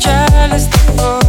Just the.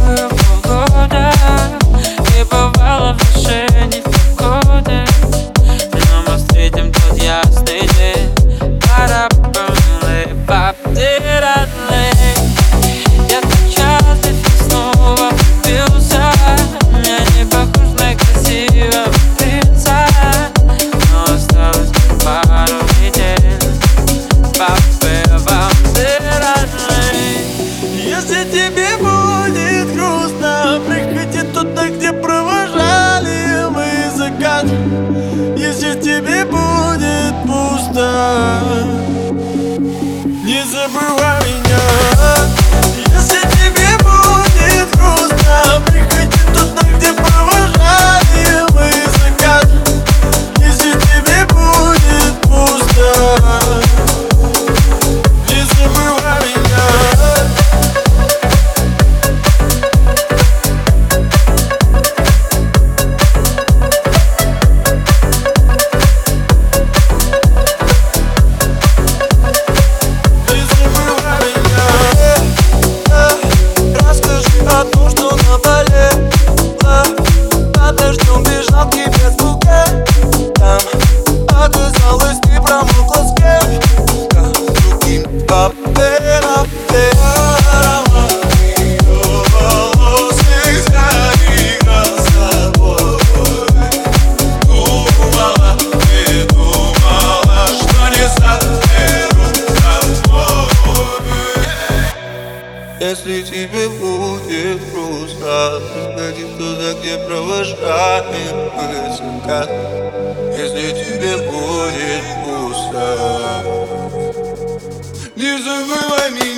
Если тебе будет грустно Приходи туда, где провожали мы закат. Если тебе будет пусто Не забывай. Если тебе будет грустно Найди кто-то, где провожает высока Если тебе будет пусто Не забывай меня.